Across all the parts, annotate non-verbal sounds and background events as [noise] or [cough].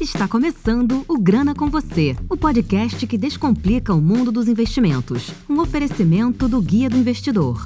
Está começando o Grana com Você, o podcast que descomplica o mundo dos investimentos. Um oferecimento do Guia do Investidor.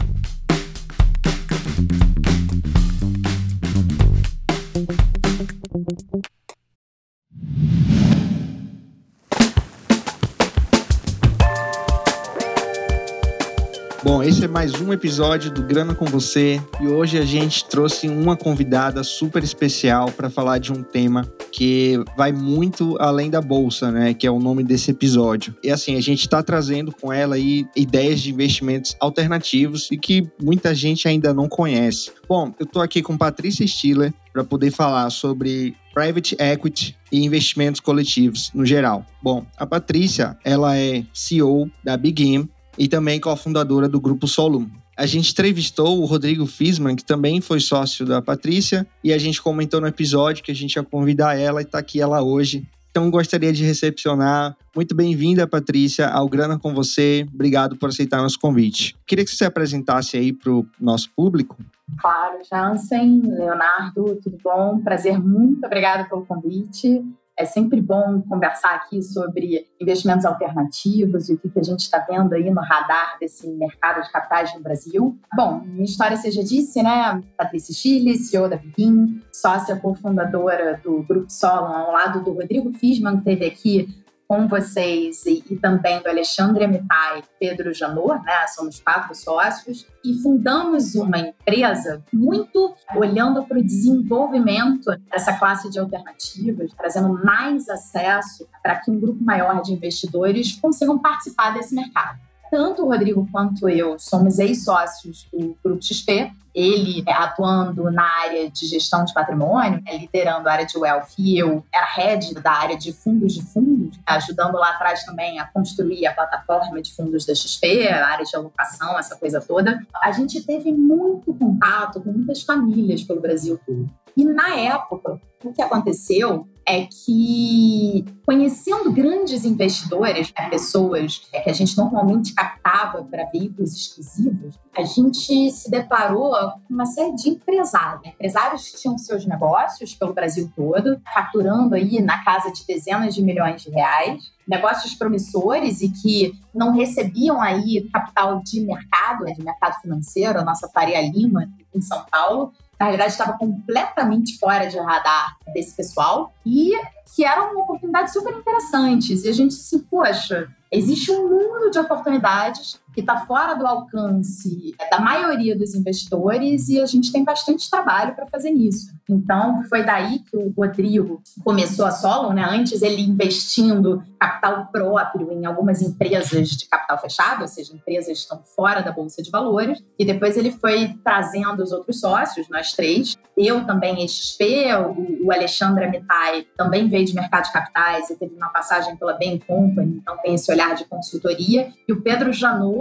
Esse é mais um episódio do Grana com Você e hoje a gente trouxe uma convidada super especial para falar de um tema que vai muito além da bolsa, né? Que é o nome desse episódio. E assim, a gente está trazendo com ela aí ideias de investimentos alternativos e que muita gente ainda não conhece. Bom, eu estou aqui com Patrícia Stiller para poder falar sobre private equity e investimentos coletivos no geral. Bom, a Patrícia, ela é CEO da Begin, e também cofundadora do Grupo Solum. A gente entrevistou o Rodrigo Fisman, que também foi sócio da Patrícia, e a gente comentou no episódio que a gente ia convidar ela e está aqui ela hoje. Então gostaria de recepcionar. Muito bem-vinda, Patrícia, ao Grana com você. Obrigado por aceitar nosso convite. Queria que você se apresentasse aí para o nosso público. Claro, Jansen, Leonardo, tudo bom? Prazer, muito obrigada pelo convite. É sempre bom conversar aqui sobre investimentos alternativos e o que, a gente está vendo aí no radar desse mercado de capitais no Brasil. Bom, minha história já disse, né? Patrícia Chile, CEO da Bim, sócia cofundadora do Grupo Solon, ao lado do Rodrigo Fisman, que teve aqui com vocês e, e também do Alexandre Amitai e Pedro Janot, né? Somos quatro sócios e fundamos uma empresa muito olhando para o desenvolvimento dessa classe de alternativas, trazendo mais acesso para que um grupo maior de investidores consigam participar desse mercado tanto o Rodrigo quanto eu somos ex-sócios do Grupo XP, ele é, atuando na área de gestão de patrimônio, é, liderando a área de wealth, e eu era head da área de fundos de fundos, ajudando lá atrás também a construir a plataforma de fundos da XP, a área de alocação, essa coisa toda. A gente teve muito contato com muitas famílias pelo Brasil todo. E na época, o que aconteceu é que, conhecendo grandes investidores, né, pessoas que a gente normalmente captava para veículos exclusivos, a gente se deparou com uma série de empresários. Empresários que tinham seus negócios pelo Brasil todo, faturando aí na casa de dezenas de milhões de reais, negócios promissores e que não recebiam aí capital de mercado, de mercado financeiro, a nossa Faria Lima em São Paulo, na realidade estava completamente fora de radar desse pessoal e que eram oportunidades super interessantes. E a gente se, poxa, existe um mundo de oportunidades que está fora do alcance da maioria dos investidores e a gente tem bastante trabalho para fazer nisso. Então, foi daí que o Rodrigo começou a Solo, né? Antes ele investindo capital próprio em algumas empresas de capital fechado, ou seja, empresas que estão fora da bolsa de valores, e depois ele foi trazendo os outros sócios, nós três. Eu também XP, o Alexandre Amitai também veio de mercado de capitais e teve uma passagem pela Bain Company, então tem esse olhar de consultoria. E o Pedro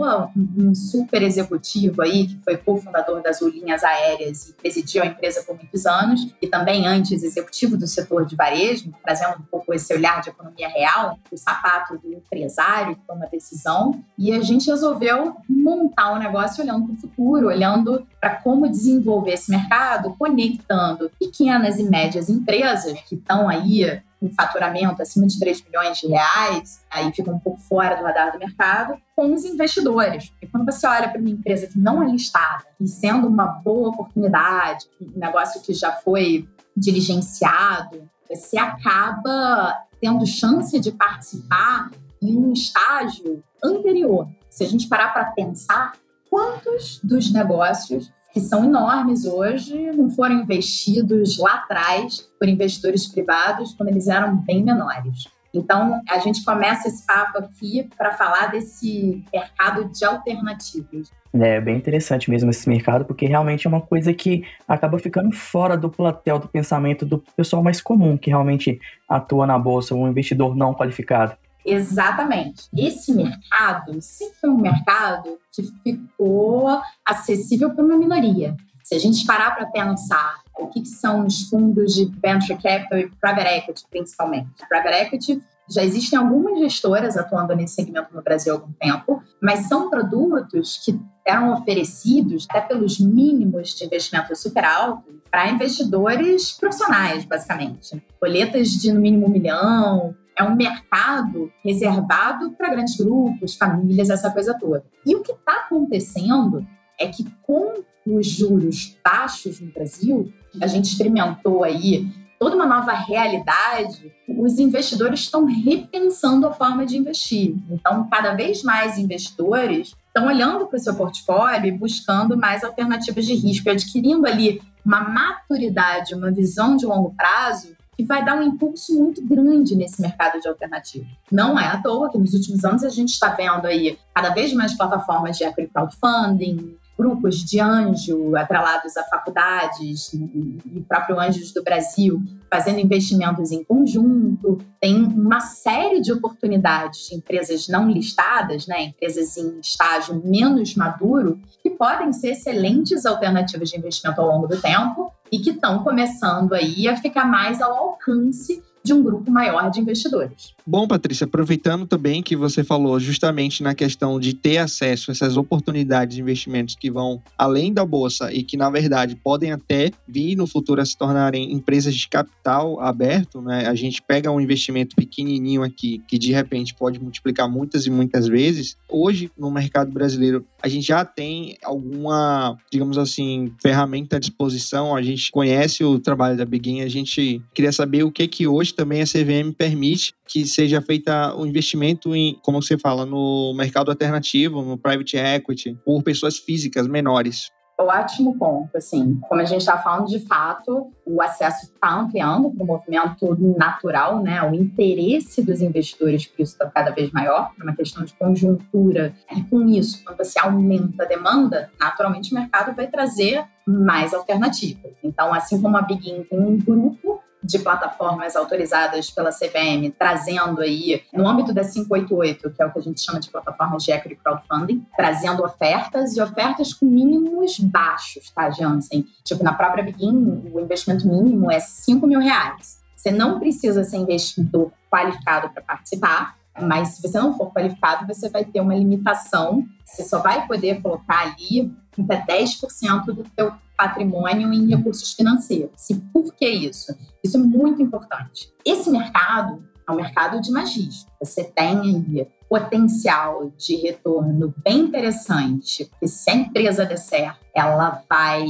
Janua, um super executivo aí, que foi cofundador das Linhas Aéreas e presidiu a empresa por muitos anos, e também antes executivo do setor de varejo, trazendo um pouco esse olhar de economia real, o sapato do empresário que toma decisão. E a gente resolveu montar o um negócio olhando para o futuro, olhando para como desenvolver esse mercado, conectando pequenas e médias empresas que estão aí com faturamento acima de 3 milhões de reais, aí fica um pouco fora do radar do mercado, com os investidores. Porque quando você olha para uma empresa que não é listada e sendo uma boa oportunidade, um negócio que já foi diligenciado, você acaba tendo chance de participar em um estágio anterior. Se a gente parar para pensar, quantos dos negócios que são enormes hoje, não foram investidos lá atrás por investidores privados quando eles eram bem menores. Então, a gente começa esse papo aqui para falar desse mercado de alternativas. É bem interessante mesmo esse mercado, porque realmente é uma coisa que acaba ficando fora do platel do pensamento do pessoal mais comum, que realmente atua na bolsa, um investidor não qualificado. Exatamente. Esse mercado sempre foi um mercado que ficou acessível para uma minoria. Se a gente parar para pensar o que, que, são os fundos de venture capital e private equity, principalmente. Private equity já existem algumas gestoras atuando nesse segmento no Brasil há algum tempo, mas são produtos que eram oferecidos até pelos mínimos de investimento super altos para investidores profissionais, basicamente. Coletas de no mínimo um milhão, é um mercado reservado para grandes grupos, famílias, essa coisa toda. E o que está acontecendo é que com os juros baixos no Brasil, a gente experimentou aí toda uma nova realidade, os investidores estão repensando a forma de investir. Então, cada vez mais investidores estão olhando para o seu portfólio e buscando mais alternativas de risco, adquirindo ali uma maturidade, uma visão de longo prazo que vai dar um impulso muito grande nesse mercado de alternativas. Não é à toa que nos últimos anos a gente está vendo aí cada vez mais plataformas de equity crowdfunding, grupos de anjo atrelados a faculdades e próprio Anjos do Brasil fazendo investimentos em conjunto. Tem uma série de oportunidades de empresas não listadas, né, empresas em estágio menos maduro, que podem ser excelentes alternativas de investimento ao longo do tempo e que estão começando aí a ficar mais ao alcance de um grupo maior de investidores. Bom, Patrícia, aproveitando também que você falou justamente na questão de ter acesso a essas oportunidades de investimentos que vão além da bolsa e que, na verdade, podem até vir no futuro a se tornarem empresas de capital aberto, né? A gente pega um investimento pequenininho aqui que de repente pode multiplicar muitas e muitas vezes. Hoje, no mercado brasileiro, a gente já tem alguma, digamos assim, ferramenta à disposição. A gente conhece o trabalho da Begin, a gente queria saber o que que hoje também a CVM permite que seja feita o um investimento em, como você fala, no mercado alternativo, no private equity, por pessoas físicas menores. Ótimo ponto, assim, como a gente está falando, de fato, o acesso está ampliando para o movimento natural, né? O interesse dos investidores por isso está cada vez maior, por uma questão de conjuntura. E com isso, quando você aumenta a demanda, naturalmente o mercado vai trazer mais alternativas. Então, assim como a Begin tem um grupo de plataformas autorizadas pela CVM, trazendo aí, no âmbito da 588, que é o que a gente chama de plataformas de equity crowdfunding, trazendo ofertas e ofertas com mínimos baixos, tá, Jansen? Tipo, na própria Begin, o investimento mínimo é 5 mil reais. Você não precisa ser investidor qualificado para participar, mas se você não for qualificado, você vai ter uma limitação. Você só vai poder colocar ali até 10% do teu patrimônio em recursos financeiros. E por que isso? Isso é muito importante. Esse mercado é um mercado de magia. Você tem aí potencial de retorno bem interessante, porque se a empresa der certo, ela vai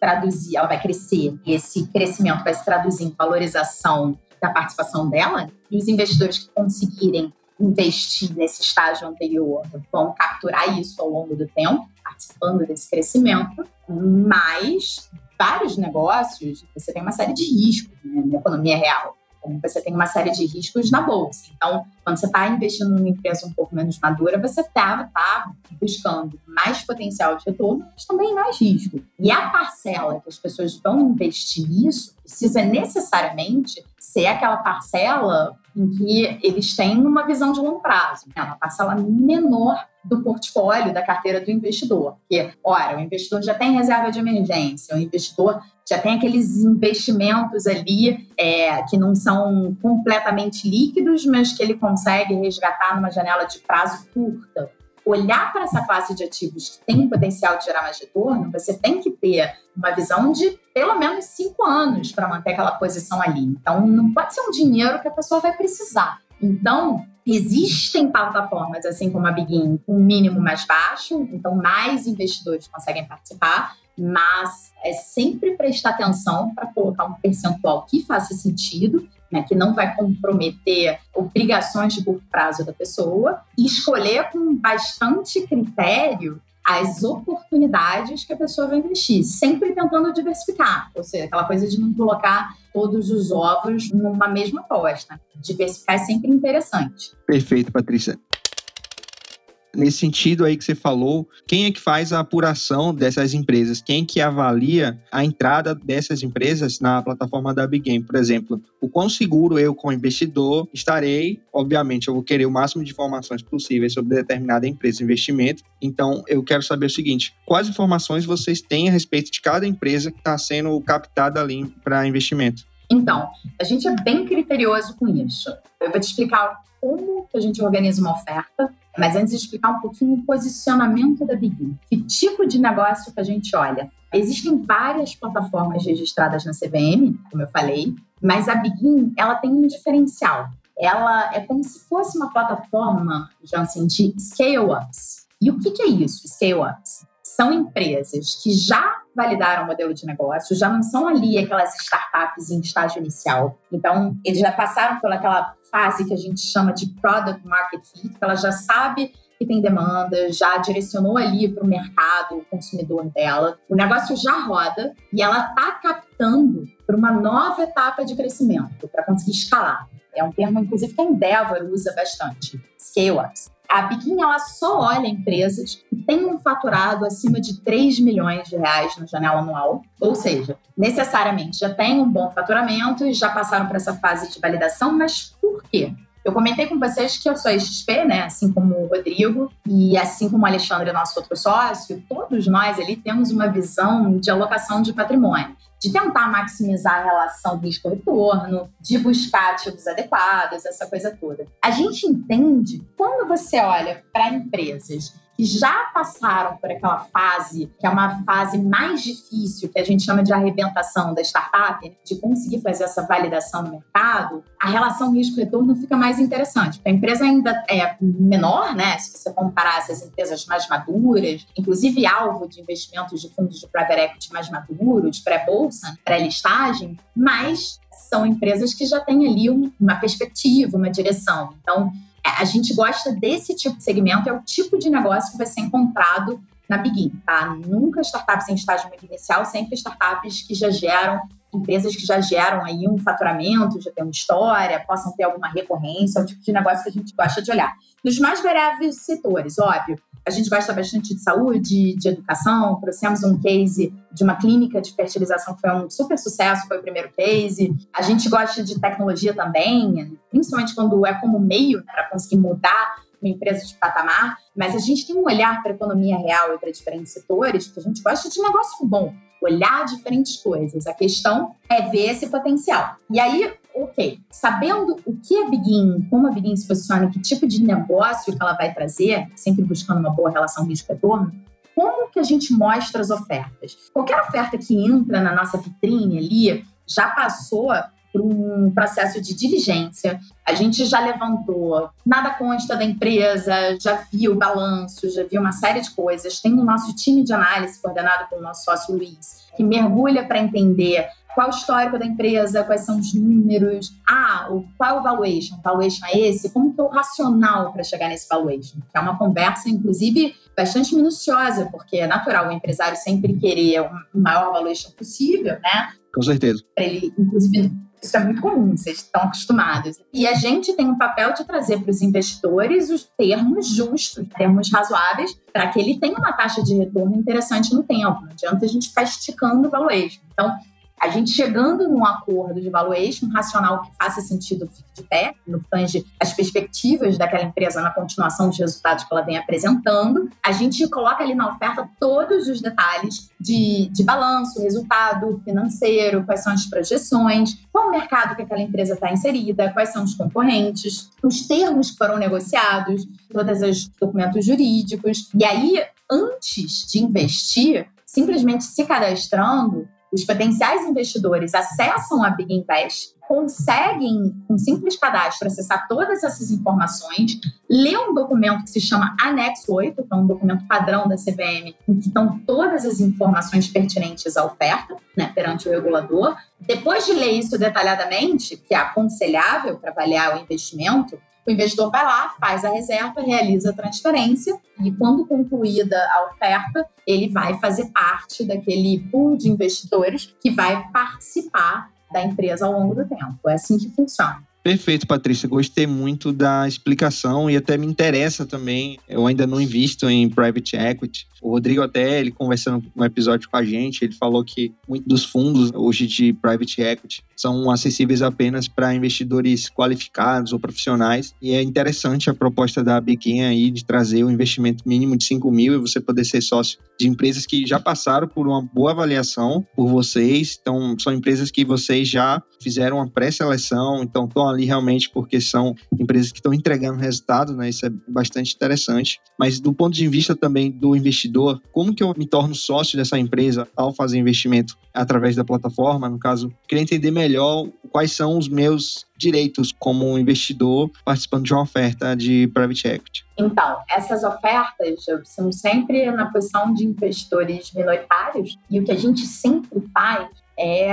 traduzir, ela vai crescer, e esse crescimento vai se traduzir em valorização da participação dela, e os investidores que conseguirem investir nesse estágio anterior vão capturar isso ao longo do tempo, participando desse crescimento, mas vários negócios, você tem uma série de riscos né, na economia real você tem uma série de riscos na bolsa. Então, quando você está investindo numa empresa um pouco menos madura, você está tá buscando mais potencial de retorno, mas também mais risco. E a parcela que as pessoas vão investir nisso precisa necessariamente ser aquela parcela em que eles têm uma visão de longo prazo, né? uma parcela menor do portfólio da carteira do investidor. Porque, ora, o investidor já tem reserva de emergência, o investidor já tem aqueles investimentos ali é, que não são completamente líquidos, mas que ele consegue resgatar numa janela de prazo curta. Olhar para essa classe de ativos que tem potencial de gerar mais retorno, você tem que ter uma visão de pelo menos cinco anos para manter aquela posição ali. Então, não pode ser um dinheiro que a pessoa vai precisar. Então, existem plataformas, assim como a Begin, com um mínimo mais baixo, então mais investidores conseguem participar, mas é sempre prestar atenção para colocar um percentual que faça sentido, né, que não vai comprometer obrigações de curto prazo da pessoa, e escolher com bastante critério as oportunidades que a pessoa vai investir, sempre tentando diversificar, ou seja, aquela coisa de não colocar todos os ovos numa mesma aposta. Diversificar é sempre interessante. Perfeito, Patrícia nesse sentido aí que você falou, quem é que faz a apuração dessas empresas? Quem que avalia a entrada dessas empresas na plataforma da Big Game, por exemplo? O quão seguro eu, como investidor, estarei? Obviamente, eu vou querer o máximo de informações possíveis sobre determinada empresa de investimento. Então, eu quero saber o seguinte: quais informações vocês têm a respeito de cada empresa que está sendo captada ali para investimento? Então, a gente é bem criterioso com isso. Eu vou te explicar como a gente organiza uma oferta Mas antes de explicar um pouquinho o posicionamento da Begin, que tipo de negócio que a gente olha? Existem várias plataformas registradas na CVM, como eu falei, mas a Begin ela tem um diferencial. Ela é como se fosse uma plataforma, Jansen, de scale-ups. E o que, que é isso, scale-ups? São empresas que já validaram o modelo de negócio, já não são ali aquelas startups em estágio inicial. Então, eles já passaram pelaquela fase que a gente chama de product market fit, que ela já sabe que tem demanda, já direcionou ali para o mercado, o consumidor dela. O negócio já roda e ela está captando para uma nova etapa de crescimento, para conseguir escalar. É um termo, inclusive, que a Endeavor usa bastante. Scale-ups. A Biquinha ela só olha empresas que têm um faturado acima de 3 milhões de reais na janela anual, ou seja, necessariamente já tem um bom faturamento e já passaram por essa fase de validação, mas por quê? Eu comentei com vocês que eu sou XP, né? Assim como o Rodrigo e assim como o Alexandre, nosso outro sócio, todos nós ali temos uma visão de alocação de patrimônio de tentar maximizar a relação risco-retorno, de buscar ativos adequados, essa coisa toda. A gente entende quando você olha para empresas que já passaram por aquela fase, que é uma fase mais difícil, que a gente chama de arrebentação da startup, de conseguir fazer essa validação no mercado, a relação risco-retorno fica mais interessante. A empresa ainda é menor, né? Se você comparar essas empresas mais maduras, inclusive alvo de investimentos de fundos de private equity mais maduros, pré-bolsa, pré-listagem, mas são empresas que já têm ali uma perspectiva, uma direção. Então, a gente gosta desse tipo de segmento, é o tipo de negócio que vai ser encontrado na Begin, tá? Nunca startups em estágio muito inicial, sempre startups que já geram, empresas que já geram aí um faturamento, já tem uma história, possam ter alguma recorrência, é o tipo de negócio que a gente gosta de olhar. Nos mais variáveis setores, óbvio, a gente gosta bastante de saúde, de educação. Trouxemos um case de uma clínica de fertilização que foi um super sucesso, foi o primeiro case. A gente gosta de tecnologia também, principalmente quando é como meio para conseguir mudar uma empresa de patamar. Mas a gente tem um olhar para a economia real e para diferentes setores, porque a gente gosta de negócio bom olhar diferentes coisas. A questão é ver esse potencial. E aí, ok, sabendo o que a Begin, como a Begin se posiciona, que tipo de negócio que ela vai trazer, sempre buscando uma boa relação risco-retorno, como que a gente mostra as ofertas? Qualquer oferta que entra na nossa vitrine ali já passou por um processo de diligência. A gente já levantou, nada consta da empresa, já viu balanço, já viu uma série de coisas. Tem o nosso time de análise coordenado pelo nosso sócio Luiz, que mergulha para entender qual o histórico da empresa, quais são os números, ah, o, qual o valuation? O valuation é esse? Como que é o racional para chegar nesse valuation? Que é uma conversa, inclusive, bastante minuciosa, porque é natural o empresário sempre querer o maior valuation possível, né? Com certeza. Para ele, inclusive, isso é muito comum, vocês estão acostumados. E a gente tem o um papel de trazer para os investidores os termos justos, termos razoáveis, para que ele tenha uma taxa de retorno interessante no tempo. Não adianta a gente ficar esticando o valuation. Então, a gente chegando num acordo de valuation racional que faça sentido fique de pé, no tange as perspectivas daquela empresa na continuação dos resultados que ela vem apresentando, a gente coloca ali na oferta todos os detalhes de, de balanço, resultado financeiro, quais são as projeções, qual o mercado que aquela empresa está inserida, quais são os concorrentes, os termos que foram negociados, todos os documentos jurídicos. E aí, antes de investir, simplesmente se cadastrando, os potenciais investidores acessam a Big Invest, conseguem, com um simples cadastro, acessar todas essas informações, ler um documento que se chama Anexo 8, que é um documento padrão da CVM, em que estão todas as informações pertinentes à oferta, né, perante o regulador. Depois de ler isso detalhadamente, que é aconselhável para avaliar o investimento, o investidor vai lá, faz a reserva, realiza a transferência e, quando concluída a oferta, ele vai fazer parte daquele pool de investidores que vai participar da empresa ao longo do tempo. É assim que funciona. Perfeito, Patrícia. Gostei muito da explicação e até me interessa também. Eu ainda não invisto em private equity. O Rodrigo até, ele conversando no episódio com a gente, ele falou que muitos dos fundos hoje de private equity são acessíveis apenas para investidores qualificados ou profissionais. E é interessante a proposta da Biquim aí de trazer o um investimento mínimo de 5 mil e você poder ser sócio de empresas que já passaram por uma boa avaliação por vocês. Então, são empresas que vocês já fizeram uma pré-seleção, então estão ali realmente porque são empresas que estão entregando resultado, né? Isso é bastante interessante. Mas do ponto de vista também do investidor, como que eu me torno sócio dessa empresa ao fazer investimento através da plataforma? No caso, queria entender melhor quais são os meus direitos como investidor participando de uma oferta de private equity? Então, essas ofertas são sempre na posição de investidores minoritários e o que a gente sempre faz é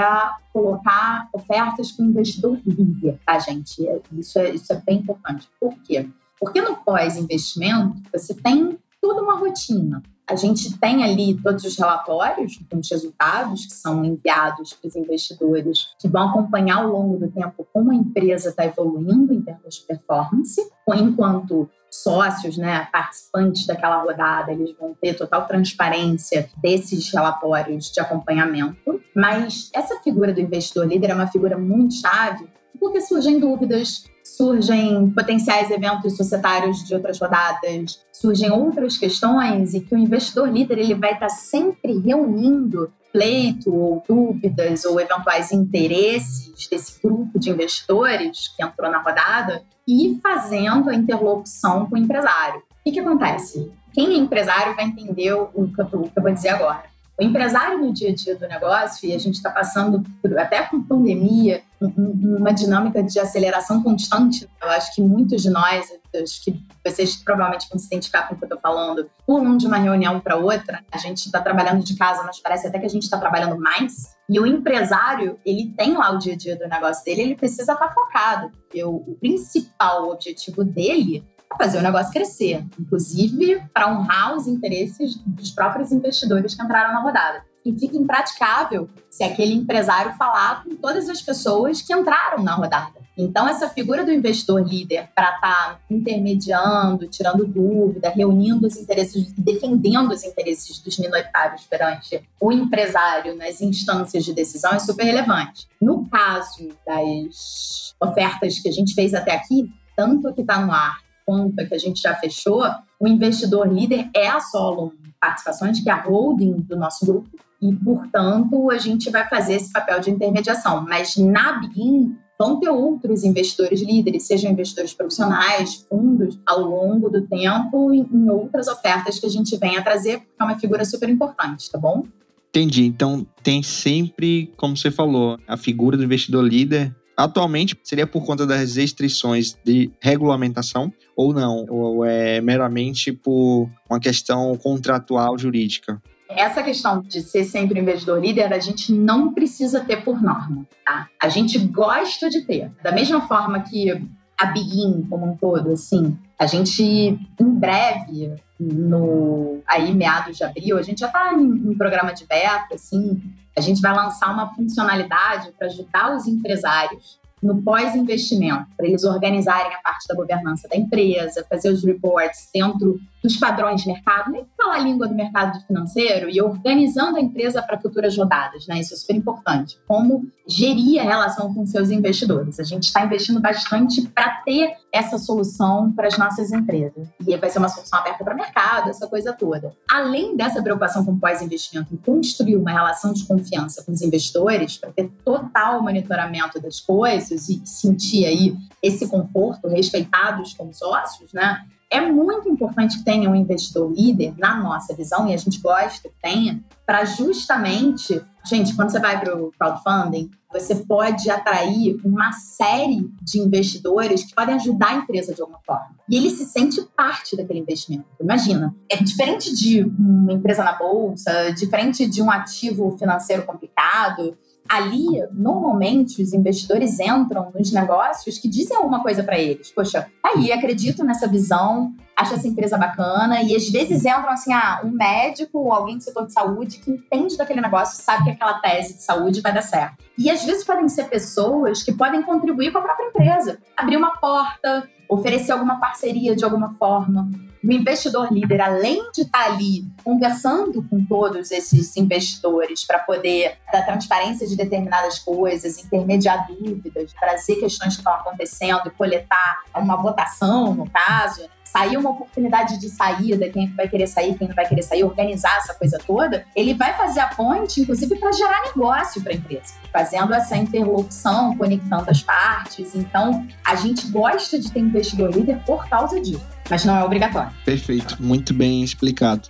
colocar ofertas com investidor líder, tá, gente? Isso é, isso é bem importante. Por quê? Porque no pós-investimento, você tem toda uma rotina. A gente tem ali todos os relatórios os resultados que são enviados para os investidores, que vão acompanhar ao longo do tempo como a empresa está evoluindo em termos de performance, enquanto sócios, né, participantes daquela rodada, eles vão ter total transparência desses relatórios de acompanhamento. Mas essa figura do investidor líder é uma figura muito chave porque surgem dúvidas, surgem potenciais eventos societários de outras rodadas, surgem outras questões e que o investidor líder ele vai estar sempre reunindo pleito ou dúvidas ou eventuais interesses desse grupo de investidores que entrou na rodada e fazendo a interlocução com o empresário. O que, que acontece? Quem é empresário vai entender o que eu vou dizer agora. O empresário no dia a dia do negócio, e a gente está passando por, até com pandemia, uma dinâmica de aceleração constante. Eu acho que muitos de nós, acho que vocês provavelmente vão se identificar com o que eu estou falando, pulam de uma reunião para outra. A gente está trabalhando de casa, mas parece até que a gente está trabalhando mais. E o empresário, ele tem lá o dia a dia do negócio dele, ele precisa estar tá focado. Porque o, o principal objetivo dele fazer o negócio crescer, inclusive para honrar os interesses dos próprios investidores que entraram na rodada. E fica impraticável se aquele empresário falar com todas as pessoas que entraram na rodada. Então, essa figura do investidor líder para estar tá intermediando, tirando dúvida, reunindo os interesses, defendendo os interesses dos minoritários perante o empresário nas instâncias de decisão é super relevante. No caso das ofertas que a gente fez até aqui, tanto que está no ar conta que a gente já fechou, o investidor líder é a Solon Participações, que é a holding do nosso grupo, e, portanto, a gente vai fazer esse papel de intermediação. Mas na Begin vão ter outros investidores líderes, sejam investidores profissionais, fundos, ao longo do tempo, em outras ofertas que a gente vem a trazer, porque é uma figura super importante, tá bom? Entendi. Então, tem sempre, como você falou, a figura do investidor líder Atualmente, seria por conta das restrições de regulamentação ou não? Ou é meramente por uma questão contratual jurídica? Essa questão de ser sempre investidor líder, a gente não precisa ter por norma, tá? A gente gosta de ter. Da mesma forma que a Begin como um todo, assim, a gente em breve, no aí meados de abril, a gente já está em, em programa de beta, assim, a gente vai lançar uma funcionalidade para ajudar os empresários no pós-investimento, para eles organizarem a parte da governança da empresa, fazer os reports dentro dos padrões de mercado, nem falar a língua do mercado financeiro e organizando a empresa para futuras rodadas, né? Isso é super importante. Como gerir a relação com seus investidores. A gente está investindo bastante para ter essa solução para as nossas empresas. E vai ser uma solução aberta para o mercado, essa coisa toda. Além dessa preocupação com pós-investimento construir uma relação de confiança com os investidores, para ter total monitoramento das coisas e sentir aí esse conforto, respeitados como sócios, né? É muito importante que tenha um investidor líder, na nossa visão, e a gente gosta que tenha, para justamente. Gente, quando você vai para o crowdfunding, você pode atrair uma série de investidores que podem ajudar a empresa de alguma forma. E ele se sente parte daquele investimento. Imagina, é diferente de uma empresa na bolsa, diferente de um ativo financeiro complicado, ali, normalmente, os investidores entram nos negócios que dizem alguma coisa para eles. Poxa, tá aí, acredito nessa visão, acho essa empresa bacana, e às vezes entram assim, ah, um médico ou alguém do setor de saúde que entende daquele negócio, sabe que aquela tese de saúde vai dar certo. E às vezes podem ser pessoas que podem contribuir com a própria empresa, abrir uma porta, oferecer alguma parceria de alguma forma. O investidor líder, além de estar ali conversando com todos esses investidores para poder dar transparência de determinadas coisas, intermediar dúvidas, trazer questões que estão acontecendo, coletar uma votação, no caso, sair uma oportunidade de saída, quem vai querer sair, quem não vai querer sair, organizar essa coisa toda, ele vai fazer a ponte, inclusive, para gerar negócio para a empresa, fazendo essa interlocução, conectando as partes. Então, a gente gosta de ter investidor líder por causa disso, mas não é obrigatório. Perfeito, muito bem explicado.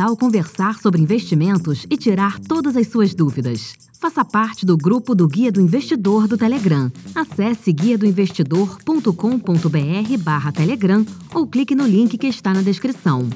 Que tal conversar sobre investimentos e tirar todas as suas dúvidas? Faça parte do grupo do Guia do Investidor do Telegram. Acesse guiadoinvestidor.com.br barra Telegram ou clique no link que está na descrição.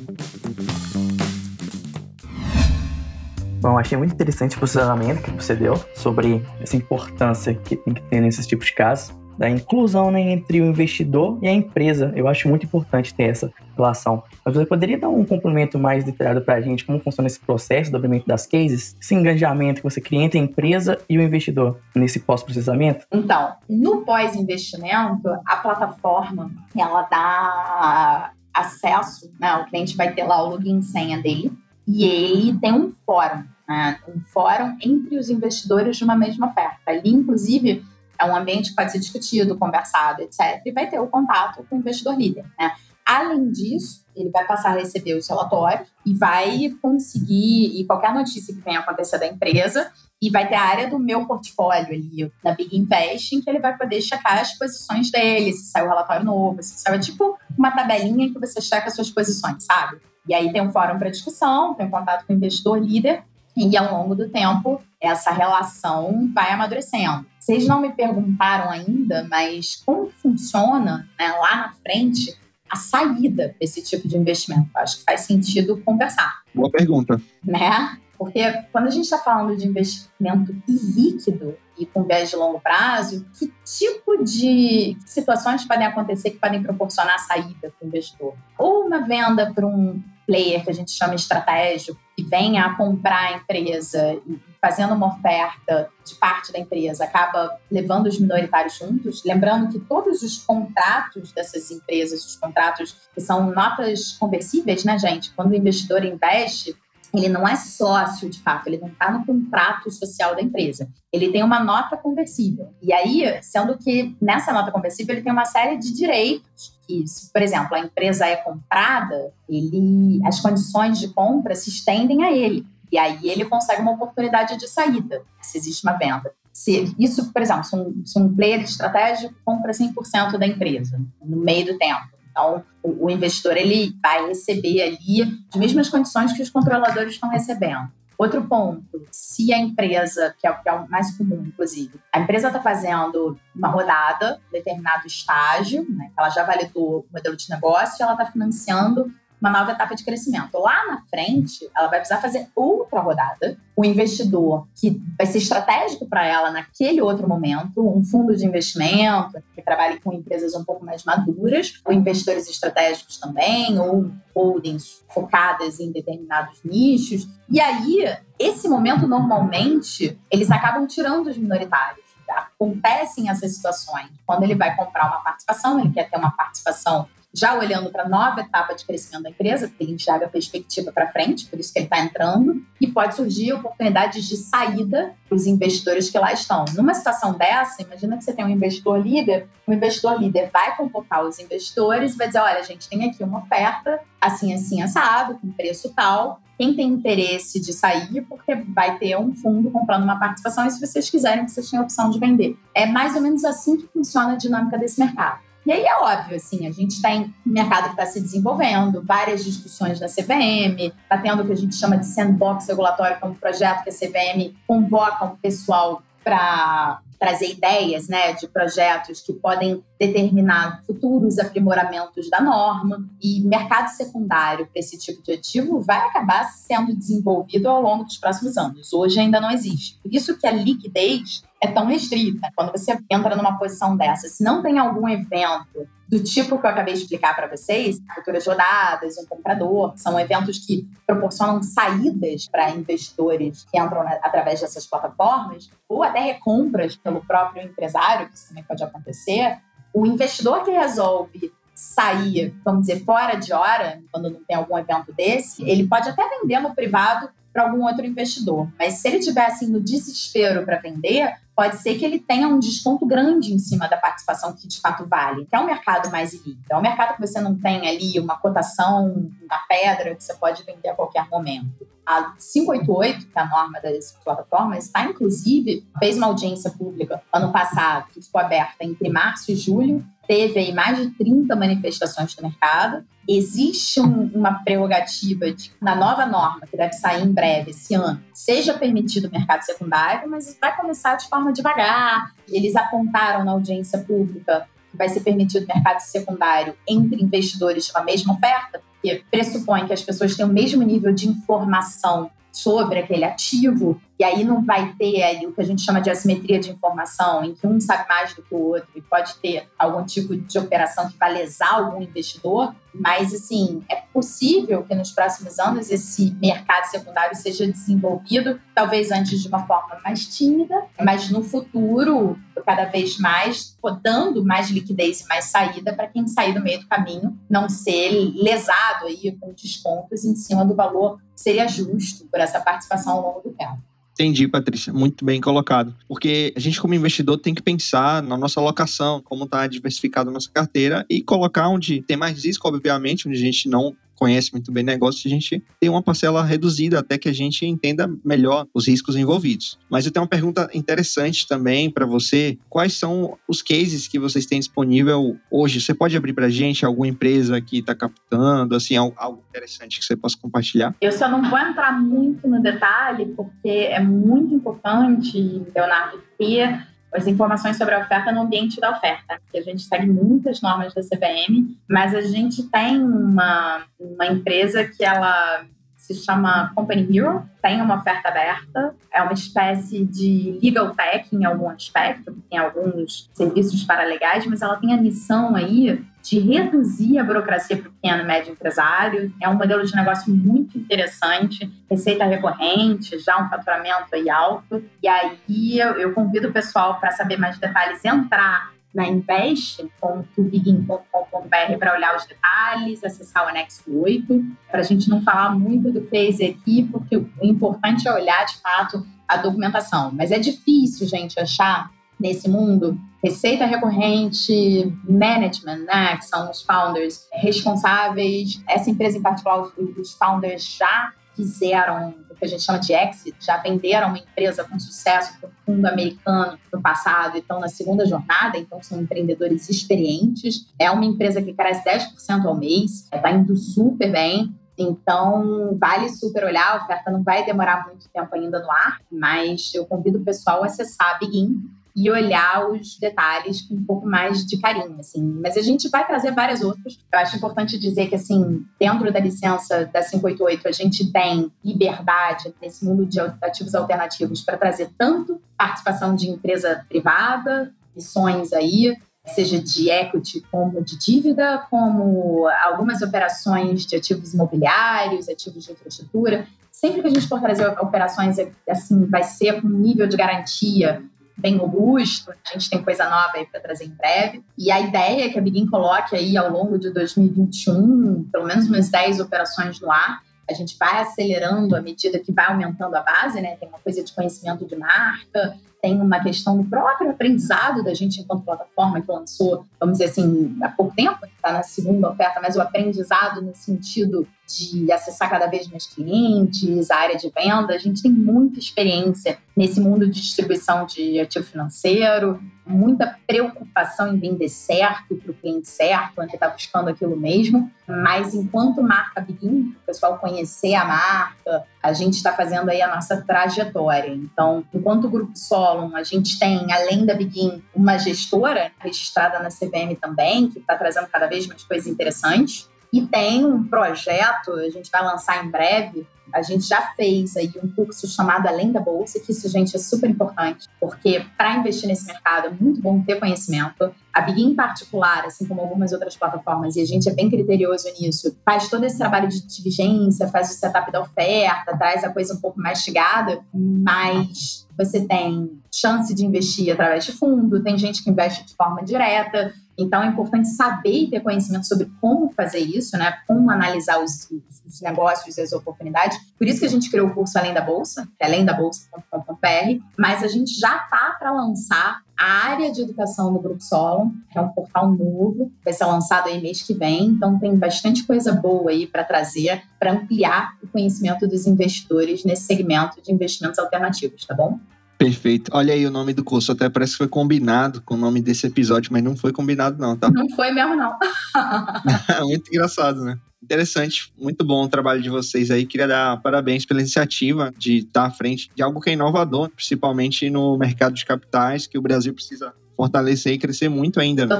Bom, achei muito interessante o posicionamento que você deu sobre essa importância que tem que ter nesses tipos de casos da inclusão né, entre o investidor e a empresa. Eu acho muito importante ter essa relação. Mas você poderia dar um complemento mais detalhado para a gente como funciona esse processo do abrimento das cases, esse engajamento que você cria entre a empresa e o investidor nesse pós-processamento? Então, no pós-investimento, a plataforma ela dá acesso, né, o cliente vai ter lá o login e senha dele e ele tem um fórum, né, um fórum entre os investidores de uma mesma oferta. Ali, inclusive, é um ambiente que pode ser discutido, conversado, etc. E vai ter o contato com o investidor líder. Né? Além disso, ele vai passar a receber os relatórios e vai conseguir, e qualquer notícia que venha acontecer da empresa, e vai ter a área do meu portfólio ali, da Big Invest, em que ele vai poder checar as posições dele, se saiu relatório novo, se saiu tipo uma tabelinha que você checa as suas posições, sabe? E aí tem um fórum para discussão, tem um contato com o investidor líder, e ao longo do tempo, essa relação vai amadurecendo. Vocês não me perguntaram ainda, mas como funciona né, lá na frente a saída desse tipo de investimento? Acho que faz sentido conversar. Boa pergunta. Né? Porque quando a gente está falando de investimento ilíquido e com viés de longo prazo, que tipo de situações podem acontecer que podem proporcionar saída para o investidor? Ou uma venda para um player que a gente chama estratégico, que venha a comprar a empresa e fazendo uma oferta de parte da empresa, acaba levando os minoritários juntos. Lembrando que todos os contratos dessas empresas, os contratos que são notas conversíveis, né, gente? Quando o investidor investe, ele não é sócio de fato, ele não está no contrato social da empresa. Ele tem uma nota conversível. E aí, sendo que nessa nota conversível ele tem uma série de direitos que, se, por exemplo, a empresa é comprada, ele, as condições de compra se estendem a ele. E aí ele consegue uma oportunidade de saída, se existe uma venda. Se isso, por exemplo, se um, se um player estratégico compra 100% da empresa no meio do tempo, então, o, o investidor ele vai receber ali as mesmas condições que os controladores estão recebendo. Outro ponto, se a empresa, que é, que é o mais comum, inclusive, a empresa está fazendo uma rodada, determinado estágio, né, ela já validou o modelo de negócio, ela está financiando uma nova etapa de crescimento. Lá na frente, ela vai precisar fazer outra rodada. O investidor que vai ser estratégico para ela naquele outro momento, um fundo de investimento que trabalhe com empresas um pouco mais maduras, ou investidores estratégicos também, ou holdings focadas em determinados nichos. E aí, esse momento normalmente eles acabam tirando os minoritários acontecem essas situações. Quando ele vai comprar uma participação, ele quer ter uma participação já olhando para a nova etapa de crescimento da empresa, ele enxerga a perspectiva para frente, por isso que ele está entrando, e pode surgir oportunidades de saída para os investidores que lá estão. Numa situação dessa, imagina que você tem um investidor líder, o investidor líder vai convocar os investidores e vai dizer, olha, a gente tem aqui uma oferta, assim, assim, assado, com preço tal, quem tem interesse de sair, porque vai ter um fundo comprando uma participação, e se vocês quiserem, vocês têm a opção de vender. É mais ou menos assim que funciona a dinâmica desse mercado. E aí é óbvio, assim, a gente está em um mercado que está se desenvolvendo, várias discussões da CVM, está tendo o que a gente chama de sandbox regulatório, é um projeto que a CVM convoca um pessoal para trazer ideias né, de projetos que podem determinar futuros aprimoramentos da norma e mercado secundário para esse tipo de ativo vai acabar sendo desenvolvido ao longo dos próximos anos. Hoje ainda não existe. Por isso que a liquidez é tão restrita. Quando você entra numa posição dessa, se não tem algum evento do tipo que eu acabei de explicar para vocês, futuras rodadas, um comprador, são eventos que proporcionam saídas para investidores que entram na, através dessas plataformas, ou até recompras pelo próprio empresário, que isso também pode acontecer. O investidor que resolve sair, vamos dizer, fora de hora, quando não tem algum evento desse, ele pode até vender no privado para algum outro investidor. Mas se ele estiver assim no desespero para vender, pode ser que ele tenha um desconto grande em cima da participação que de fato vale, que é um mercado mais líquido. É um mercado que você não tem ali uma cotação na pedra que você pode vender a qualquer momento. A 588, que é a norma das plataformas, está inclusive, fez uma audiência pública ano passado, que ficou aberta entre março e julho, teve aí mais de 30 manifestações do mercado. Existe um, uma prerrogativa de, na nova norma, que deve sair em breve esse ano, seja permitido o mercado secundário, mas vai começar de forma devagar. Eles apontaram na audiência pública que vai ser permitido o mercado secundário entre investidores com a mesma oferta, pressupõe que as pessoas têm o mesmo nível de informação sobre aquele ativo, e aí não vai ter aí o que a gente chama de assimetria de informação, em que um sabe mais do que o outro e pode ter algum tipo de operação que vai lesar algum investidor, mas assim, é possível que nos próximos anos esse mercado secundário seja desenvolvido, talvez antes de uma forma mais tímida, mas no futuro, cada vez mais, dando mais liquidez e mais saída para quem sair do meio do caminho não ser lesado aí com descontos em cima do valor seria justo por essa participação ao longo do tempo. Entendi, Patrícia. Muito bem colocado. Porque a gente, como investidor, tem que pensar na nossa alocação, como está diversificada a nossa carteira e colocar onde tem mais risco, obviamente, onde a gente não conhece muito bem negócio, a gente tem uma parcela reduzida até que a gente entenda melhor os riscos envolvidos. Mas eu tenho uma pergunta interessante também para você. Quais são os cases que vocês têm disponível hoje? Você pode abrir para a gente alguma empresa que está captando, assim, algo interessante que você possa compartilhar? Eu só não vou entrar muito no detalhe, porque é muito importante, Leonardo, ter as informações sobre a oferta no ambiente da oferta, a gente segue muitas normas da CVM, mas a gente tem uma, uma empresa que ela se chama Company Hero, tem uma oferta aberta, é uma espécie de legal tech em algum aspecto, tem alguns serviços paralegais, mas ela tem a missão aí de reduzir a burocracia para o pequeno e médio empresário. É um modelo de negócio muito interessante, receita recorrente, já um faturamento aí alto. E aí eu, eu convido o pessoal para saber mais detalhes, entrar na invest.begin.com.br para olhar os detalhes, acessar o anexo 8, para a gente não falar muito do case aqui, porque o importante é olhar de fato a documentação. Mas é difícil, gente, achar nesse mundo receita recorrente, management, né, que são os founders responsáveis. Essa empresa em particular, os founders já fizeram o que a gente chama de exit, já venderam uma empresa com sucesso para o fundo americano no passado e estão na segunda jornada, então são empreendedores experientes. É uma empresa que cresce 10% ao mês, está indo super bem. Então, vale super olhar, a oferta não vai demorar muito tempo ainda no ar, mas eu convido o pessoal a acessar a Begin e olhar os detalhes com um pouco mais de carinho, assim. Mas a gente vai trazer várias outras. Eu acho importante dizer que, assim, dentro da licença da 588, a gente tem liberdade nesse mundo de ativos alternativos para trazer tanto participação de empresa privada, missões aí, seja de equity como de dívida, como algumas operações de ativos imobiliários, ativos de infraestrutura. Sempre que a gente for trazer operações assim, vai ser com nível de garantia bem robusto. A gente tem coisa nova aí para trazer em breve. E a ideia é que a Begin coloque aí ao longo de 2021 pelo menos umas 10 operações no ar. A gente vai acelerando à medida que vai aumentando a base, né? Tem uma coisa de conhecimento de marca, tem uma questão do próprio aprendizado da gente enquanto plataforma que lançou, vamos dizer assim, há pouco tempo, está na segunda oferta, mas o aprendizado no sentido de acessar cada vez mais clientes, a área de venda. A gente tem muita experiência nesse mundo de distribuição de ativo financeiro, muita preocupação em vender certo para o cliente certo, que está buscando aquilo mesmo. Mas enquanto marca Begin, o pessoal conhecer a marca, a gente está fazendo aí a nossa trajetória. Então, enquanto Grupo Solon, a gente tem, além da Begin, uma gestora registrada na CVM também, que está trazendo cada vez mais coisas interessantes. E tem um projeto, a gente vai lançar em breve, A gente já fez aí um curso chamado Além da Bolsa, que isso, gente, é super importante, porque para investir nesse mercado é muito bom ter conhecimento. A Begin em particular, assim como algumas outras plataformas, e a gente é bem criterioso nisso, faz todo esse trabalho de diligência, faz o setup da oferta, traz a coisa um pouco mais chegada, mas você tem chance de investir através de fundo, tem gente que investe de forma direta, então é importante saber e ter conhecimento sobre como fazer isso, né? Como analisar os, os negócios e as oportunidades. Por isso que a gente criou o curso Além da Bolsa, que é além da bolsa.com.br, mas a gente já tá para lançar a área de educação do Grupo Solon, que é um portal novo, vai ser lançado aí mês que vem, então tem bastante coisa boa aí para trazer, para ampliar o conhecimento dos investidores nesse segmento de investimentos alternativos, tá bom? Perfeito. Olha aí o nome do curso, até parece que foi combinado com o nome desse episódio, mas não foi combinado não, tá? Não foi mesmo não. [laughs] [laughs] Muito engraçado, né? Interessante, muito bom o trabalho de vocês aí. Queria dar parabéns pela iniciativa de estar à frente de algo que é inovador, principalmente no mercado de capitais, que o Brasil precisa fortalecer e crescer muito ainda. Né?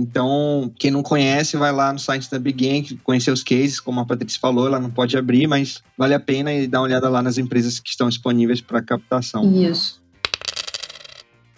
Então, quem não conhece, vai lá no site da Big Gang, conhecer os cases, como a Patrícia falou, ela não pode abrir, mas vale a pena e dar uma olhada lá nas empresas que estão disponíveis para captação. Isso.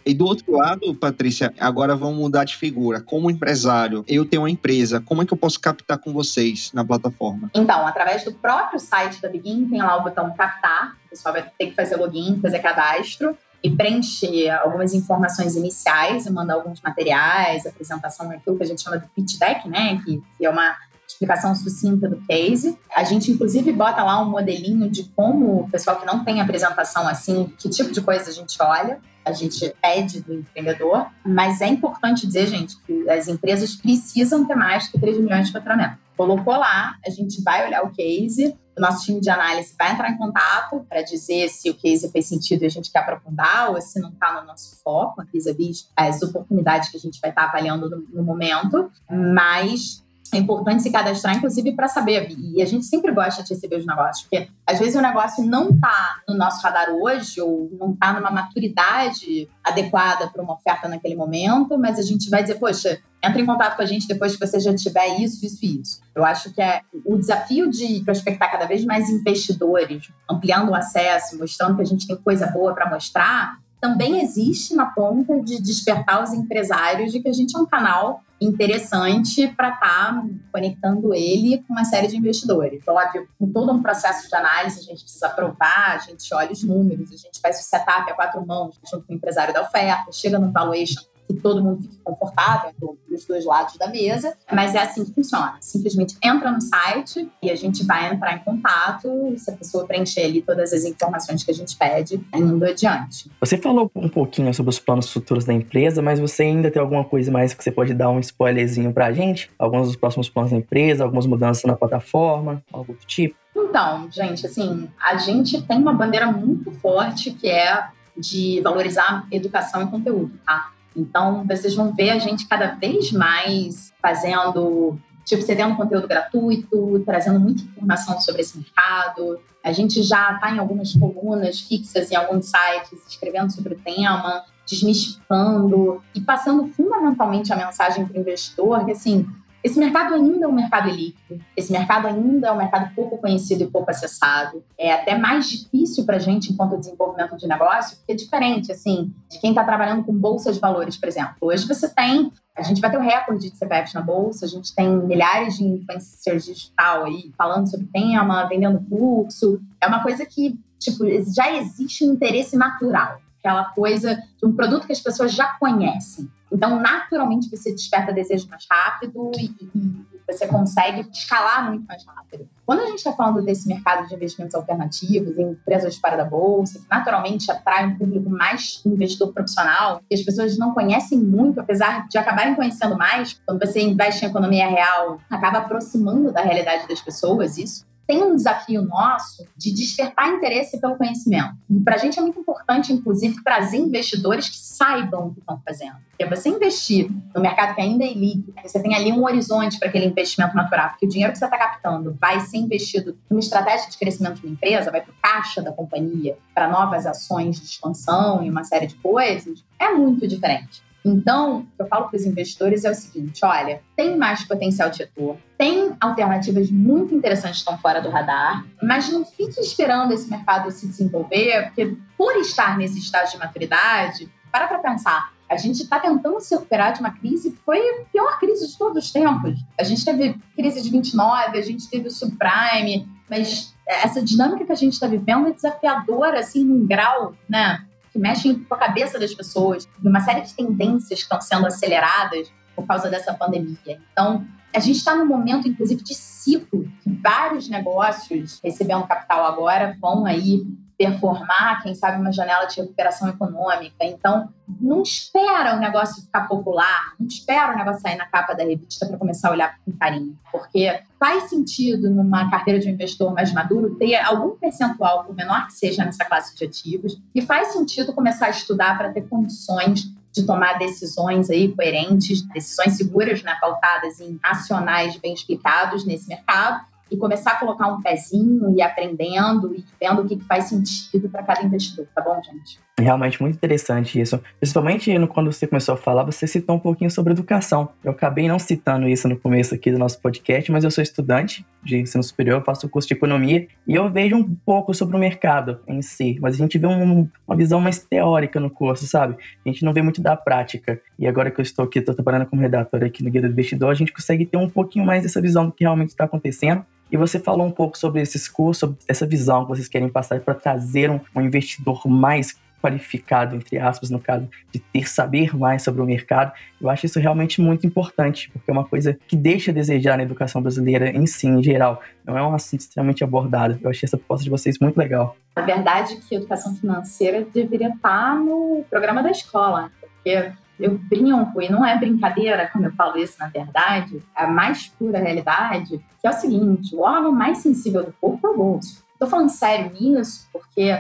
E do outro lado, Patrícia, agora vamos mudar de figura. Como empresário, eu tenho uma empresa, como é que eu posso captar com vocês na plataforma? Então, através do próprio site da Begin, tem lá o botão captar. O pessoal vai ter que fazer login, fazer cadastro e preencher algumas informações iniciais e mandar alguns materiais, apresentação, aquilo que a gente chama de pitch deck, né? Que, que é uma explicação sucinta do case. A gente, inclusive, bota lá um modelinho de como o pessoal que não tem apresentação assim, que tipo de coisa a gente olha a gente pede do empreendedor, mas é importante dizer, gente, que as empresas precisam ter mais que 3 milhões de faturamento. Colocou lá, a gente vai olhar o case, o nosso time de análise vai entrar em contato para dizer se o case fez sentido e a gente quer aprofundar ou se não está no nosso foco, vis-à-vis as oportunidades que a gente vai estar tá avaliando no, no momento, mas é importante se cadastrar, inclusive, para saber. E a gente sempre gosta de receber os negócios, porque às vezes o negócio não está no nosso radar hoje, ou não está numa maturidade adequada para uma oferta naquele momento, mas a gente vai dizer, poxa, entra em contato com a gente depois que você já tiver isso, isso e isso. Eu acho que é o desafio de prospectar cada vez mais investidores, ampliando o acesso, mostrando que a gente tem coisa boa para mostrar, também existe na ponta de despertar os empresários de que a gente é um canal interessante para estar tá conectando ele com uma série de investidores. Óbvio, com todo um processo de análise, a gente precisa aprovar, a gente olha os números, a gente faz o setup a quatro mãos junto com o empresário da oferta, chega no valuation que todo mundo fique confortável dos dois lados da mesa, mas é assim que funciona. Simplesmente entra no site e a gente vai entrar em contato se a pessoa preencher ali todas as informações que a gente pede, indo adiante. Você falou um pouquinho sobre os planos futuros da empresa, mas você ainda tem alguma coisa mais que você pode dar um spoilerzinho pra gente? Alguns dos próximos planos da empresa, algumas mudanças na plataforma, algo do tipo? Então, gente, assim, a gente tem uma bandeira muito forte que é de valorizar educação e conteúdo, tá? Então, vocês vão ver a gente cada vez mais fazendo, tipo, cedendo conteúdo gratuito, trazendo muita informação sobre esse mercado. A gente já está em algumas colunas fixas em alguns sites, escrevendo sobre o tema, desmistificando e passando fundamentalmente a mensagem para o investidor que, assim, esse mercado ainda é um mercado líquido, esse mercado ainda é um mercado pouco conhecido e pouco acessado. É até mais difícil para a gente, enquanto desenvolvimento de negócio, porque é diferente, assim, de quem está trabalhando com bolsa de valores, por exemplo. Hoje você tem, a gente vai ter o recorde de CPFs na bolsa, a gente tem milhares de influencers digital aí falando sobre tema, vendendo curso. É uma coisa que, tipo, já existe um interesse natural aquela coisa de um produto que as pessoas já conhecem. Então, naturalmente, você desperta desejo mais rápido e, e você consegue escalar muito mais rápido. Quando a gente está falando desse mercado de investimentos alternativos, em empresas fora da bolsa, que naturalmente atrai um público mais investidor profissional, que as pessoas não conhecem muito, apesar de acabarem conhecendo mais, quando você investe em economia real, acaba aproximando da realidade das pessoas isso tem um desafio nosso de despertar interesse pelo conhecimento. E para a gente é muito importante, inclusive, trazer investidores que saibam o que estão fazendo. Porque você investir no mercado que ainda é líquido, você tem ali um horizonte para aquele investimento natural, porque o dinheiro que você está captando vai ser investido numa estratégia de crescimento de uma empresa, vai para o caixa da companhia, para novas ações de expansão e uma série de coisas, é muito diferente. Então, o que eu falo para os investidores é o seguinte: olha, tem mais potencial de retorno, tem alternativas muito interessantes que estão fora do radar, mas não fique esperando esse mercado se desenvolver, porque por estar nesse estágio de maturidade, para para pensar. A gente está tentando se recuperar de uma crise que foi a pior crise de todos os tempos. A gente teve crise de 29, a gente teve o subprime, mas essa dinâmica que a gente está vivendo é desafiadora, assim, num grau, né? Que mexe com a cabeça das pessoas, e uma série de tendências que estão sendo aceleradas por causa dessa pandemia. Então, a gente está num momento, inclusive, de ciclo, que vários negócios recebendo capital agora vão aí performar, quem sabe, uma janela de recuperação econômica. Então, não espera o negócio ficar popular, não espera o negócio sair na capa da revista para começar a olhar com carinho. Porque faz sentido, numa carteira de um investidor mais maduro, ter algum percentual, por menor que seja, nessa classe de ativos, e faz sentido começar a estudar para ter condições de tomar decisões aí coerentes, decisões seguras, né, pautadas em racionais bem explicados nesse mercado e começar a colocar um pezinho e aprendendo e vendo o que faz sentido para cada investidor, tá bom, gente? Realmente muito interessante isso. Principalmente quando você começou a falar, você citou um pouquinho sobre educação. Eu acabei não citando isso no começo aqui do nosso podcast, mas eu sou estudante de ensino superior, faço curso de economia e eu vejo um pouco sobre o mercado em si, mas a gente vê um, uma visão mais teórica no curso, sabe? A gente não vê muito da prática. E agora que eu estou aqui, estou trabalhando como redator aqui no Guia do Investidor, a gente consegue ter um pouquinho mais dessa visão do que realmente está acontecendo e você falou um pouco sobre esses cursos, sobre essa visão que vocês querem passar para trazer um, um investidor mais qualificado, entre aspas, no caso, de ter saber mais sobre o mercado. Eu acho isso realmente muito importante, porque é uma coisa que deixa a desejar na educação brasileira em si, em geral. Não é um assunto extremamente abordado. Eu achei essa proposta de vocês muito legal. Na verdade, que educação financeira deveria estar no programa da escola, porque eu brinco, e não é brincadeira quando eu falo isso, na verdade, a mais pura realidade, que é o seguinte: o órgão mais sensível do corpo é o bolso. Estou falando sério nisso porque,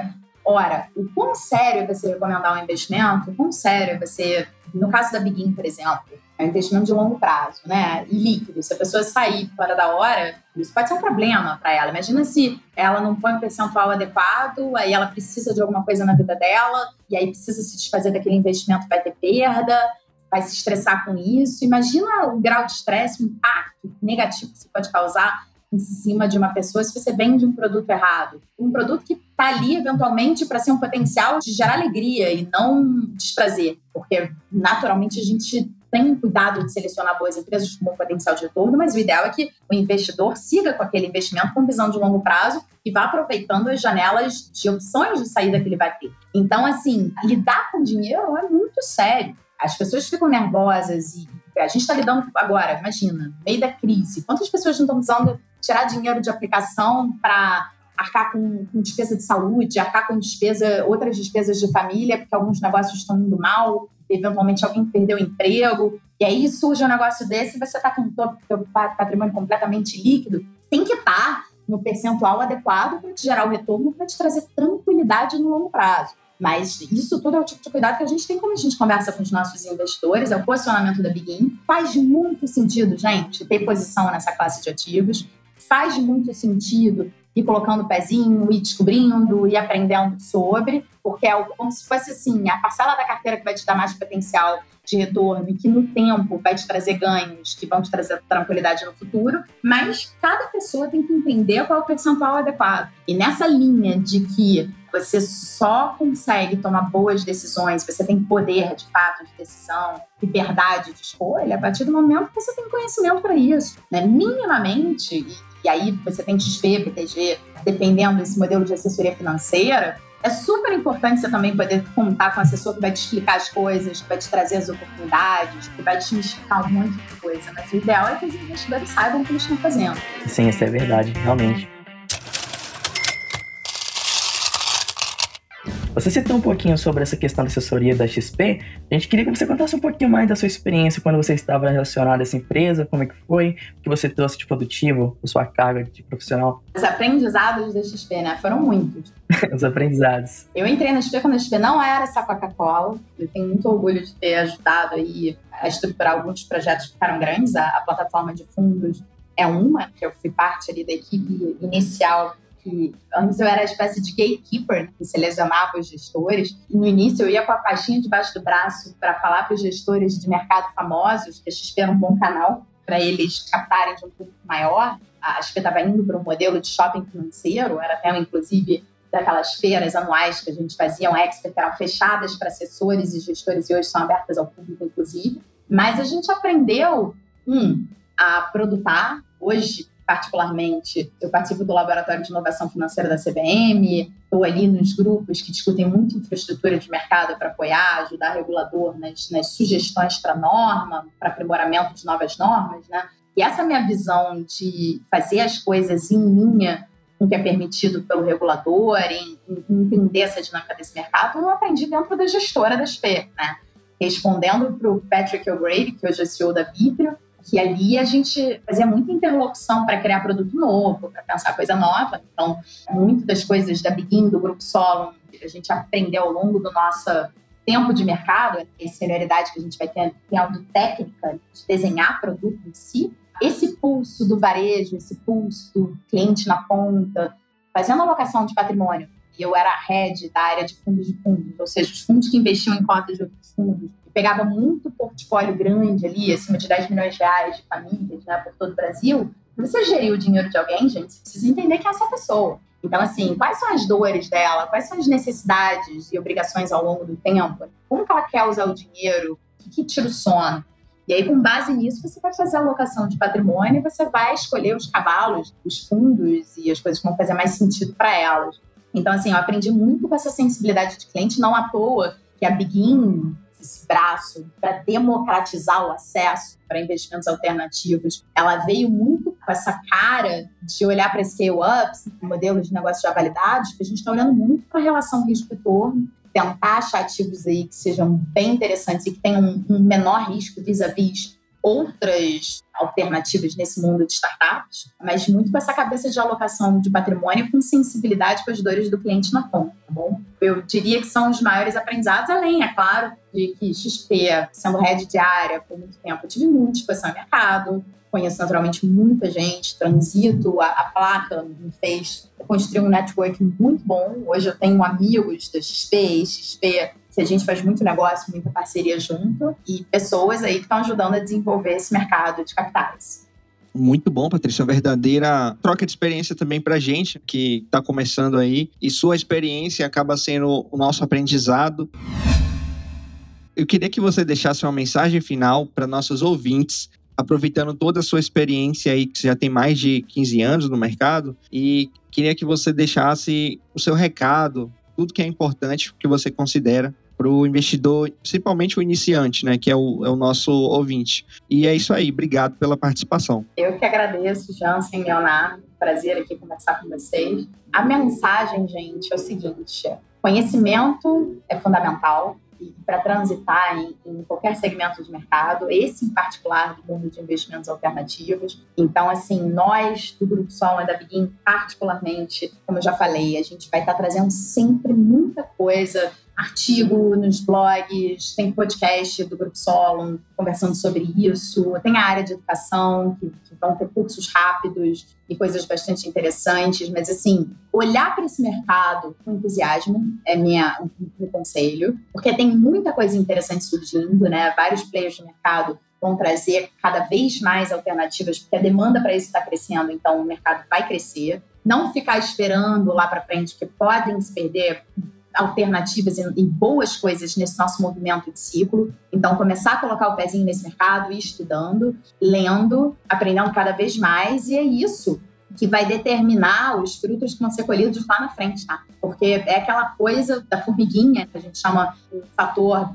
ora, o quão sério é você recomendar um investimento, o quão sério é você, no caso da Begin, por exemplo, é um investimento de longo prazo, né? E líquido. Se a pessoa sair fora da hora, isso pode ser um problema para ela. Imagina se ela não põe um percentual adequado, aí ela precisa de alguma coisa na vida dela, e aí precisa se desfazer daquele investimento, vai ter perda, vai se estressar com isso. Imagina o grau de estresse, o impacto negativo que isso pode causar em cima de uma pessoa se você vende um produto errado. Um produto que está ali, eventualmente, para ser um potencial de gerar alegria e não desprazer. Porque, naturalmente, a gente tem cuidado de selecionar boas empresas com bom potencial de retorno, mas o ideal é que o investidor siga com aquele investimento com visão de longo prazo e vá aproveitando as janelas de opções de saída que ele vai ter. Então, assim, lidar com dinheiro é muito sério. As pessoas ficam nervosas e a gente está lidando agora, imagina, no meio da crise. Quantas pessoas não estão precisando tirar dinheiro de aplicação para arcar com, com, despesa de saúde, arcar com despesa, outras despesas de família, porque alguns negócios estão indo mal, eventualmente alguém perdeu o emprego, e aí surge um negócio desse você está com o seu patrimônio completamente líquido, tem que estar tá no percentual adequado para te gerar o retorno, para te trazer tranquilidade no longo prazo. Mas isso tudo é o tipo de cuidado que a gente tem quando a gente conversa com os nossos investidores, é o posicionamento da Begin. Faz muito sentido, gente, ter posição nessa classe de ativos. Faz muito sentido ir colocando o pezinho, ir descobrindo, e aprendendo sobre, porque é como se fosse assim, a parcela da carteira que vai te dar mais potencial de retorno e que no tempo vai te trazer ganhos, que vão te trazer tranquilidade no futuro, mas cada pessoa tem que entender qual é o percentual adequado. E nessa linha de que você só consegue tomar boas decisões, você tem poder de fato de decisão, liberdade de escolha, a partir do momento que você tem conhecimento para isso. Né? Minimamente, e aí você tem XP, PTG, dependendo desse modelo de assessoria financeira, é super importante você também poder contar com um assessor que vai te explicar as coisas, que vai te trazer as oportunidades, que vai te explicar um monte de coisa. Mas o ideal é que os investidores saibam o que eles estão fazendo. Sim, isso é verdade, realmente. Você citou um pouquinho sobre essa questão da assessoria da XP. A gente queria que você contasse um pouquinho mais da sua experiência quando você estava relacionado a essa empresa, como é que foi, o que você trouxe de produtivo, a sua carga de profissional. Os aprendizados da XP, né? Foram muitos. [laughs] Os aprendizados. Eu entrei na XP quando a XP não era essa Coca-Cola. Eu tenho muito orgulho de ter ajudado aí a estruturar alguns projetos que ficaram grandes. A, a plataforma de fundos é uma, que eu fui parte ali da equipe inicial que antes eu era uma espécie de gatekeeper, que selecionava os gestores. E no início eu ia com a pastinha debaixo do braço para falar para os gestores de mercado famosos que a XP era um bom canal para eles captarem de um público maior. A XP estava indo para um modelo de shopping financeiro, era até inclusive daquelas feiras anuais que a gente fazia, um expert, eram fechadas para assessores e gestores e hoje são abertas ao público, inclusive. Mas a gente aprendeu, um, a produtar. Hoje, particularmente, eu participo do Laboratório de Inovação Financeira da CBM, estou ali nos grupos que discutem muito infraestrutura de mercado para apoiar, ajudar o regulador nas, nas sugestões para norma, para aprimoramento de novas normas, né? E essa minha visão de fazer as coisas em linha com o que é permitido pelo regulador, em, em entender essa dinâmica desse mercado, eu aprendi dentro da gestora da SP, né? Respondendo para o Patrick O'Grady, que hoje é CEO da Vitrio, que ali a gente fazia muita interlocução para criar produto novo, para pensar coisa nova. Então, muito das coisas da Begin, do Grupo Solo, a gente aprendeu ao longo do nosso tempo de mercado, a senioridade que a gente vai ter tendo técnica de desenhar produto em si, esse pulso do varejo, esse pulso do cliente na ponta, fazendo alocação de patrimônio. E eu era head da área de fundos de fundos, ou seja, os fundos que investiam em cotas de outros fundos. Eu pegava muito portfólio grande ali, acima de 10 milhões de reais de famílias, né, por todo o Brasil. Você gerir o dinheiro de alguém, gente, você precisa entender quem é essa pessoa. Então, assim, quais são as dores dela? Quais são as necessidades e obrigações ao longo do tempo? Como que ela quer usar o dinheiro? O que, que tira o sono? E aí, com base nisso, você vai fazer a alocação de patrimônio e você vai escolher os cavalos, os fundos e as coisas que vão fazer mais sentido para elas. Então, assim, eu aprendi muito com essa sensibilidade de cliente, não à toa que a Begin, esse braço para democratizar o acesso para investimentos alternativos, ela veio muito com essa cara de olhar para scale-ups, modelos de negócios já validados, que a gente está olhando muito para a relação risco-retorno tentar achar ativos aí que sejam bem interessantes e que tenham um menor risco vis-à-vis outras alternativas nesse mundo de startups, mas muito com essa cabeça de alocação de patrimônio com sensibilidade com as dores do cliente na ponta, tá bom? Eu diria que são os maiores aprendizados, além, é claro, de que XP, sendo head de área por muito tempo, eu tive muita exposição ao mercado, conheço naturalmente muita gente, transito, a, a placa me fez construir um network muito bom. Hoje eu tenho amigos da XP, XP, que a gente faz muito negócio, muita parceria junto, e pessoas aí que estão ajudando a desenvolver esse mercado de capitais. Muito bom, Patrícia. Uma verdadeira troca de experiência também para gente que está começando aí. E sua experiência acaba sendo o nosso aprendizado. Eu queria que você deixasse uma mensagem final para nossos ouvintes aproveitando toda a sua experiência aí, que você já tem mais de 15 anos no mercado, e queria que você deixasse o seu recado, tudo que é importante que você considera para o investidor, principalmente o iniciante, né, que é o, é o, nosso ouvinte. E é isso aí, obrigado pela participação. Eu que agradeço, Jansen, Leonardo, prazer aqui conversar com vocês. A mensagem, gente, é o seguinte: conhecimento é fundamental, para transitar em, em, qualquer segmento de mercado, esse em particular do mundo de investimentos alternativos. Então, assim, nós do Grupo Sol e da Begin, particularmente, como eu já falei, a gente vai estar trazendo sempre muita coisa artigo nos blogs, tem podcast do Grupo Solon conversando sobre isso, tem a área de educação, que, que vão ter cursos rápidos e coisas bastante interessantes, mas assim, olhar para esse mercado com entusiasmo é minha, um conselho, porque tem muita coisa interessante surgindo, né? Vários players de mercado vão trazer cada vez mais alternativas, porque a demanda para isso está crescendo, então o mercado vai crescer. Não ficar esperando lá para frente, que podem se perder alternativas e, e, boas coisas nesse nosso movimento de ciclo. Então, começar a colocar o pezinho nesse mercado, ir estudando, lendo, aprendendo cada vez mais, e é isso que vai determinar os frutos que vão ser colhidos lá na frente, tá? Porque é aquela coisa da formiguinha, que a gente chama o fator,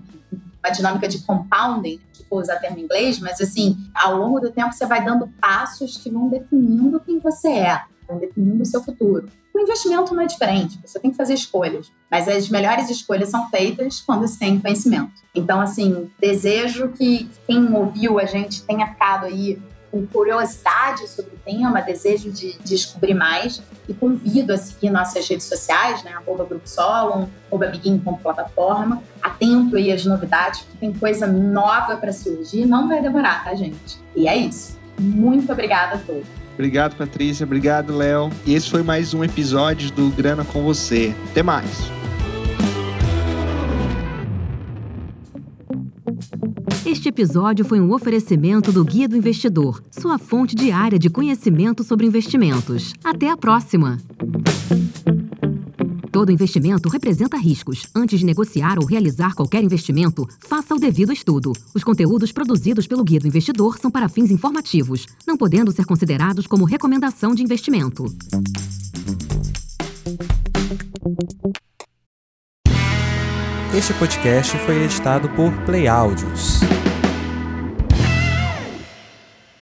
a dinâmica de compounding, que vou usar termo em inglês, mas assim, ao longo do tempo você vai dando passos que vão definindo quem você é, vão definindo o seu futuro. O investimento não é diferente, você tem que fazer escolhas, mas as melhores escolhas são feitas quando se tem conhecimento. Então, assim, desejo que quem ouviu a gente tenha ficado aí com curiosidade sobre o tema, desejo de, descobrir mais e convido a seguir nossas redes sociais, né, arroba Grupo Solon, arroba plataforma, atento aí às novidades, porque tem coisa nova para surgir, não vai demorar, tá, gente? E é isso. Muito obrigada a todos. Obrigado, Patrícia. Obrigado, Léo. E esse foi mais um episódio do Grana com você. Até mais. Este episódio foi um oferecimento do Guia do Investidor, sua fonte diária de conhecimento sobre investimentos. Até a próxima! Todo investimento representa riscos. Antes de negociar ou realizar qualquer investimento, faça o devido estudo. Os conteúdos produzidos pelo Guia do Investidor são para fins informativos, não podendo ser considerados como recomendação de investimento. Este podcast foi editado por Play Áudios.